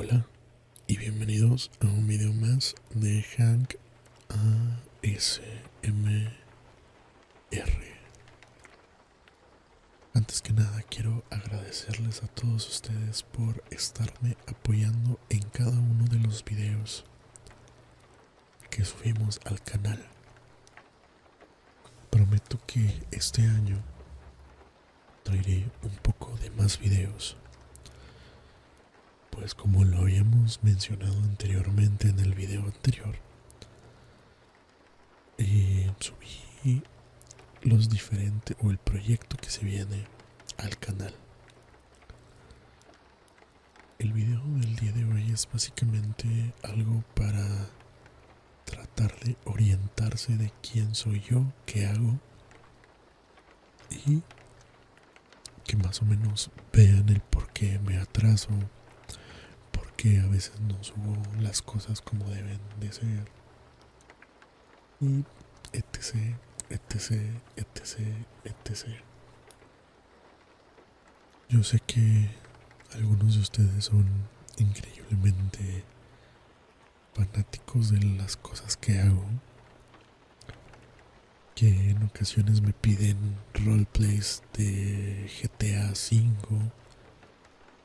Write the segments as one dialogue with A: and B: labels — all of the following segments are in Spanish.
A: Hola y bienvenidos a un video más de Hank ASMR. Antes que nada quiero agradecerles a todos ustedes por estarme apoyando en cada uno de los videos que subimos al canal. Prometo que este año traeré un poco de más videos. Pues como lo habíamos mencionado anteriormente en el video anterior, eh, subí los diferentes o el proyecto que se viene al canal. El video del día de hoy es básicamente algo para tratar de orientarse de quién soy yo, qué hago y que más o menos vean el por qué me atraso, qué a veces no subo las cosas como deben de ser y etc, etc, etc, etc. Yo sé que algunos de ustedes son increíblemente fanáticos de las cosas que hago, que en ocasiones me piden roleplays de GTA V,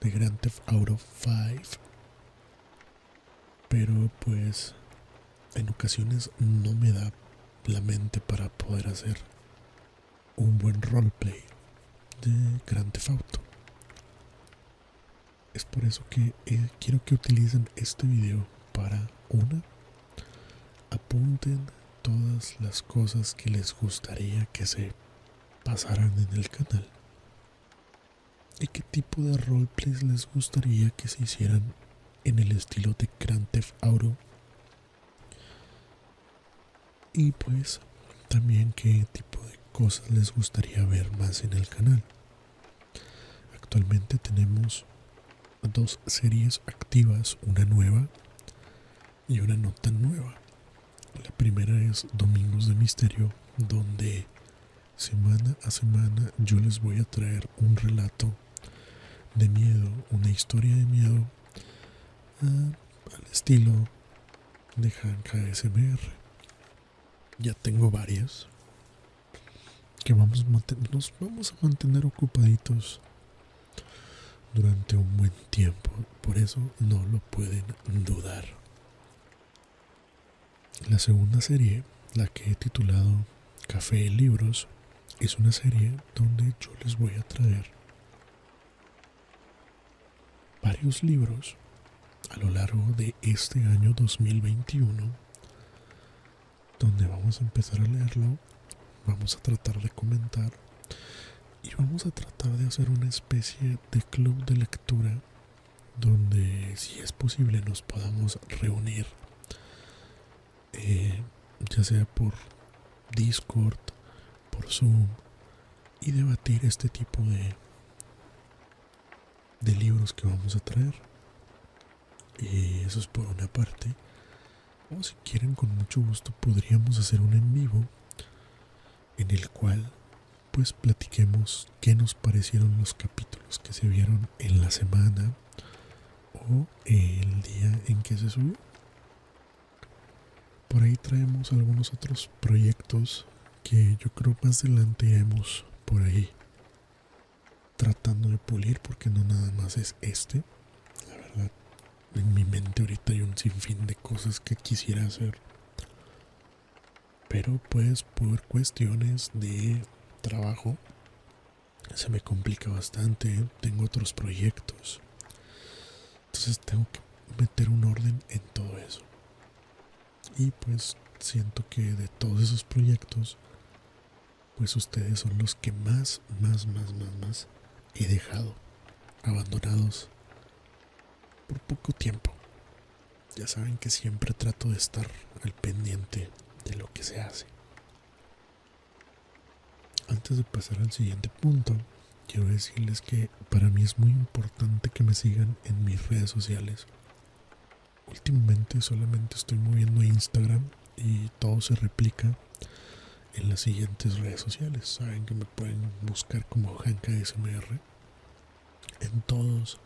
A: de Grand Theft Auto 5, pero pues en ocasiones no me da la mente para poder hacer un buen roleplay de Grand Theft Auto. Es por eso que eh, quiero que utilicen este video para una, apunten todas las cosas que les gustaría que se pasaran en el canal. ¿Y qué tipo de roleplays les gustaría que se hicieran en el estilo de Grand Theft Auto y pues también qué tipo de cosas les gustaría ver más en el canal. Actualmente tenemos dos series activas, una nueva y una no tan nueva. La primera es Domingos de Misterio, donde semana a semana yo les voy a traer un relato de miedo, una historia de miedo ah, al estilo de Hanka SMR ya tengo varias que vamos nos vamos a mantener ocupaditos durante un buen tiempo. Por eso no lo pueden dudar. La segunda serie, la que he titulado Café y Libros, es una serie donde yo les voy a traer varios libros a lo largo de este año 2021 donde vamos a empezar a leerlo, vamos a tratar de comentar y vamos a tratar de hacer una especie de club de lectura donde si es posible nos podamos reunir eh, ya sea por discord por zoom y debatir este tipo de de libros que vamos a traer y eso es por una parte o si quieren con mucho gusto podríamos hacer un en vivo en el cual pues platiquemos qué nos parecieron los capítulos que se vieron en la semana o el día en que se subió. Por ahí traemos algunos otros proyectos que yo creo más adelante iremos por ahí tratando de pulir porque no nada más es este. Ahorita hay un sinfín de cosas que quisiera hacer. Pero pues por cuestiones de trabajo se me complica bastante. Tengo otros proyectos. Entonces tengo que meter un orden en todo eso. Y pues siento que de todos esos proyectos, pues ustedes son los que más, más, más, más, más he dejado abandonados por poco tiempo. Ya saben que siempre trato de estar al pendiente de lo que se hace. Antes de pasar al siguiente punto, quiero decirles que para mí es muy importante que me sigan en mis redes sociales. Últimamente solamente estoy moviendo Instagram y todo se replica en las siguientes redes sociales. Saben que me pueden buscar como SMR en todos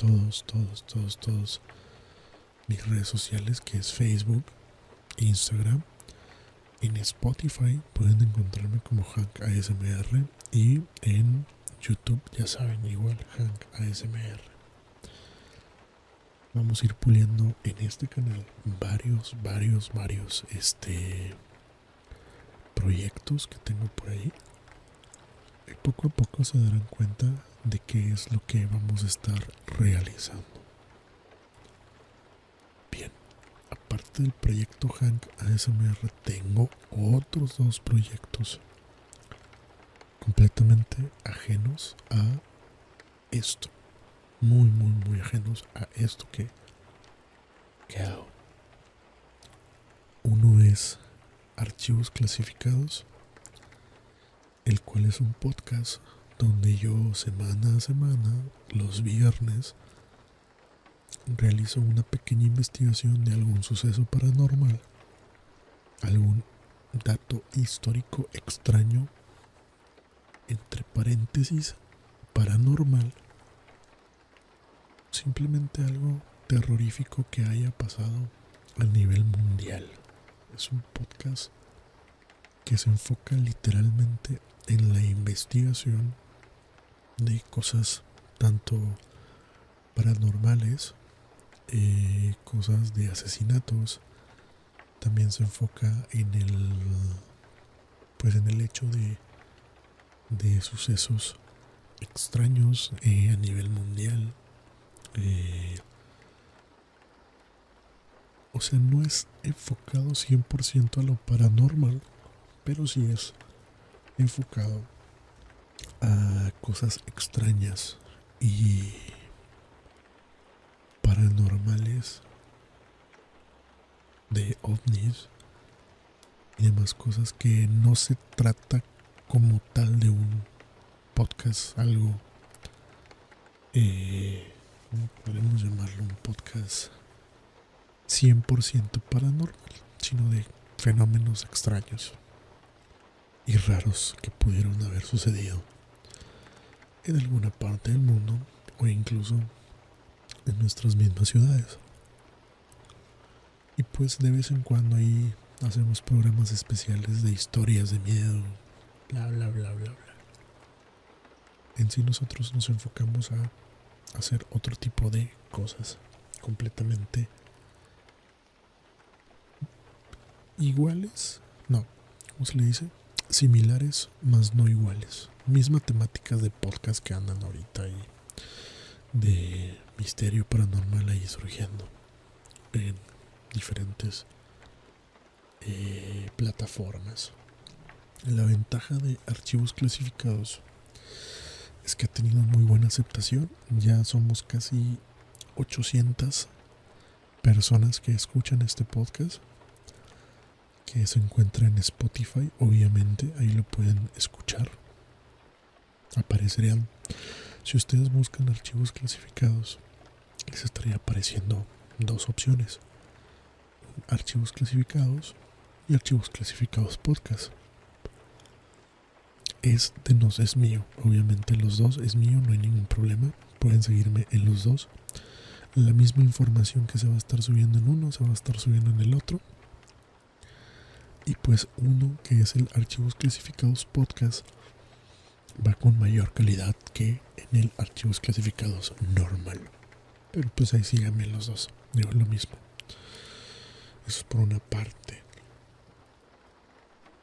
A: todos, todos, todos, todos mis redes sociales, que es Facebook, Instagram. En Spotify pueden encontrarme como Hank ASMR y en YouTube, ya saben, igual Hank ASMR. Vamos a ir puliendo en este canal varios, varios, varios este proyectos que tengo por ahí. Y poco a poco se darán cuenta de qué es lo que vamos a estar realizando. Bien, aparte del proyecto Hank ASMR, tengo otros dos proyectos completamente ajenos a esto. Muy, muy, muy ajenos a esto que, que hago. Uno es archivos clasificados, el cual es un podcast donde yo semana a semana, los viernes, realizo una pequeña investigación de algún suceso paranormal, algún dato histórico extraño, entre paréntesis, paranormal, simplemente algo terrorífico que haya pasado a nivel mundial. Es un podcast que se enfoca literalmente en la investigación de cosas tanto paranormales, eh, cosas de asesinatos. También se enfoca en el, pues en el hecho de, de sucesos extraños eh, a nivel mundial. Eh, o sea, no es enfocado 100% a lo paranormal, pero sí es enfocado a cosas extrañas y paranormales de ovnis y demás cosas que no se trata como tal de un podcast, algo, eh, podemos llamarlo? Un podcast 100% paranormal, sino de fenómenos extraños y raros que pudieron haber sucedido en alguna parte del mundo o incluso en nuestras mismas ciudades. Y pues de vez en cuando ahí hacemos programas especiales de historias de miedo, bla, bla, bla, bla, bla. En sí nosotros nos enfocamos a hacer otro tipo de cosas completamente iguales. No, ¿cómo se le dice? Similares, más no iguales mismas temáticas de podcast que andan ahorita y de misterio paranormal ahí surgiendo en diferentes eh, plataformas. La ventaja de archivos clasificados es que ha tenido muy buena aceptación. Ya somos casi 800 personas que escuchan este podcast. Que se encuentra en Spotify, obviamente, ahí lo pueden escuchar aparecerían. Si ustedes buscan archivos clasificados, les estaría apareciendo dos opciones. Archivos clasificados y archivos clasificados podcast. Es de nos, es mío. Obviamente los dos es mío, no hay ningún problema. Pueden seguirme en los dos. La misma información que se va a estar subiendo en uno, se va a estar subiendo en el otro. Y pues uno que es el archivos clasificados podcast va con mayor calidad que en el archivos clasificados normal. Pero pues ahí síganme los dos, digo lo mismo. Eso es por una parte.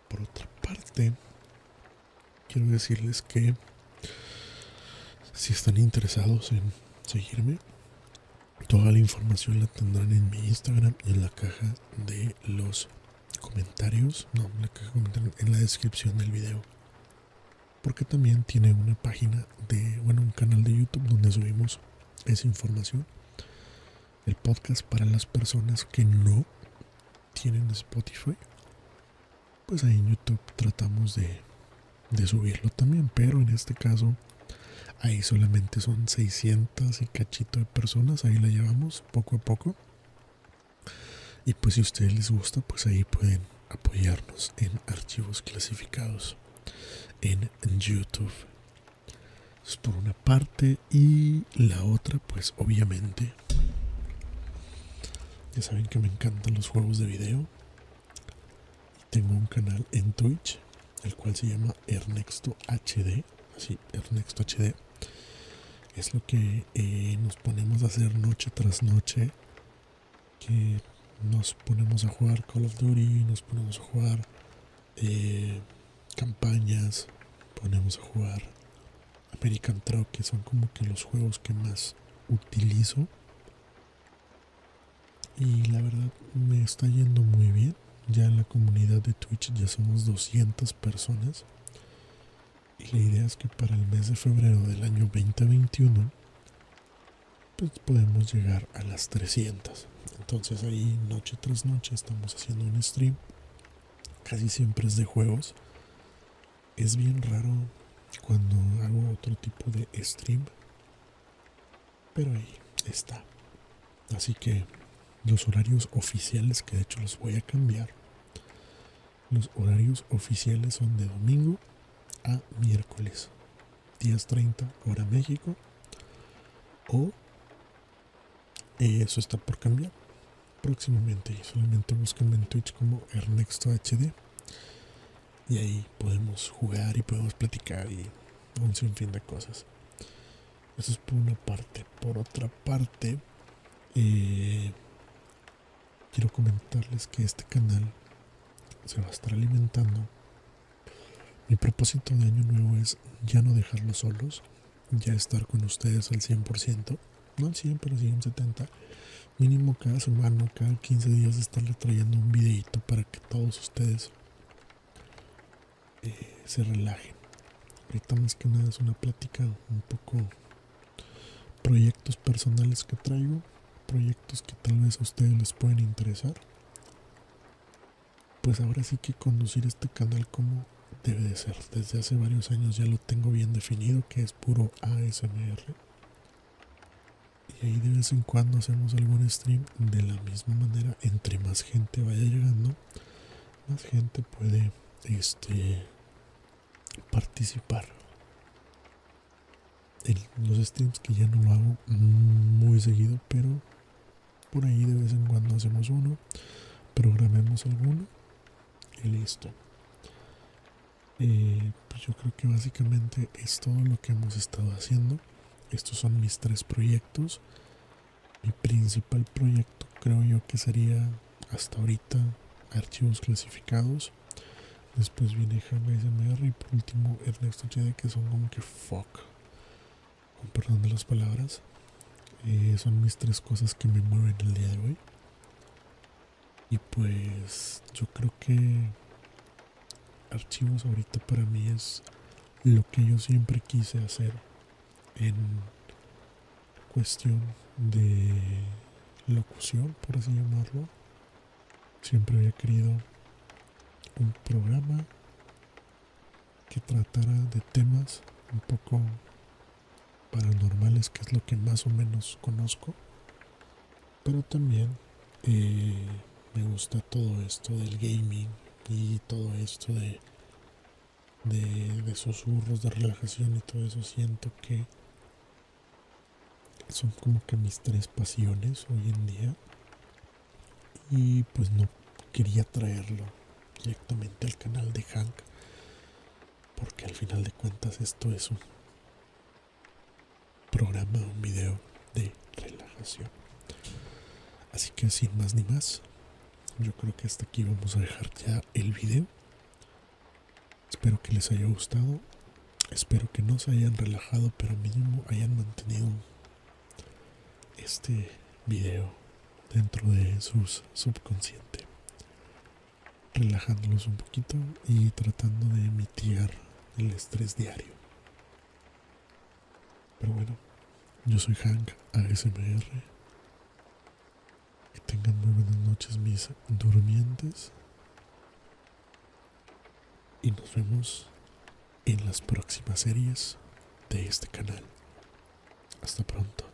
A: Por otra parte, quiero decirles que si están interesados en seguirme, toda la información la tendrán en mi Instagram y en la caja de los comentarios. No, en la caja de comentarios, en la descripción del video porque también tiene una página de, bueno, un canal de YouTube donde subimos esa información. El podcast para las personas que no tienen Spotify. Pues ahí en YouTube tratamos de, de subirlo también, pero en este caso ahí solamente son 600 y cachito de personas, ahí la llevamos poco a poco. Y pues si a ustedes les gusta, pues ahí pueden apoyarnos en archivos clasificados en YouTube. Es por una parte y la otra pues obviamente ya saben que me encantan los juegos de video. Tengo un canal en Twitch el cual se llama Ernexto HD. Así, Ernexto HD. Es lo que eh, nos ponemos a hacer noche tras noche. Que nos ponemos a jugar Call of Duty, nos ponemos a jugar eh, campañas, ponemos a jugar American Truck, que son como que los juegos que más utilizo. Y la verdad me está yendo muy bien. Ya en la comunidad de Twitch ya somos 200 personas. Y la idea es que para el mes de febrero del año 2021 pues podemos llegar a las 300. Entonces ahí noche tras noche estamos haciendo un stream. Casi siempre es de juegos. Es bien raro cuando hago otro tipo de stream. Pero ahí está. Así que los horarios oficiales, que de hecho los voy a cambiar. Los horarios oficiales son de domingo a miércoles. 10.30 hora México. O eh, eso está por cambiar próximamente. Solamente busquen en Twitch como Ernexto HD. Y ahí podemos jugar y podemos platicar y un sinfín de cosas. Eso es por una parte. Por otra parte, eh, quiero comentarles que este canal se va a estar alimentando. Mi propósito de año nuevo es ya no dejarlos solos, ya estar con ustedes al 100%, no al 100, pero sí un 70%. Mínimo cada semana, cada 15 días estarle trayendo un videito para que todos ustedes se relajen. Ahorita más que nada es una plática un poco proyectos personales que traigo, proyectos que tal vez a ustedes les pueden interesar. Pues ahora sí que conducir este canal como debe de ser. Desde hace varios años ya lo tengo bien definido, que es puro ASMR y ahí de vez en cuando hacemos algún stream de la misma manera entre más gente vaya llegando más gente puede este participar en los streams que ya no lo hago muy seguido pero por ahí de vez en cuando hacemos uno programemos alguno y listo eh, pues yo creo que básicamente es todo lo que hemos estado haciendo estos son mis tres proyectos. Mi principal proyecto creo yo que sería hasta ahorita archivos clasificados. Después viene SMR y por último Ernesto HD que son como que fuck. Con perdón de las palabras. Eh, son mis tres cosas que me mueven el día de hoy. Y pues yo creo que archivos ahorita para mí es lo que yo siempre quise hacer en cuestión de locución, por así llamarlo. Siempre había querido un programa que tratara de temas un poco paranormales, que es lo que más o menos conozco. Pero también eh, me gusta todo esto del gaming y todo esto de, de, de susurros, de relajación y todo eso. Siento que son como que mis tres pasiones hoy en día. Y pues no quería traerlo directamente al canal de Hank. Porque al final de cuentas esto es un programa, un video de relajación. Así que sin más ni más, yo creo que hasta aquí vamos a dejar ya el video. Espero que les haya gustado. Espero que no se hayan relajado, pero mínimo hayan mantenido este video dentro de su subconsciente, relajándolos un poquito y tratando de mitigar el estrés diario. Pero bueno, yo soy Hank ASMR. Que tengan muy buenas noches mis durmientes. Y nos vemos en las próximas series de este canal. Hasta pronto.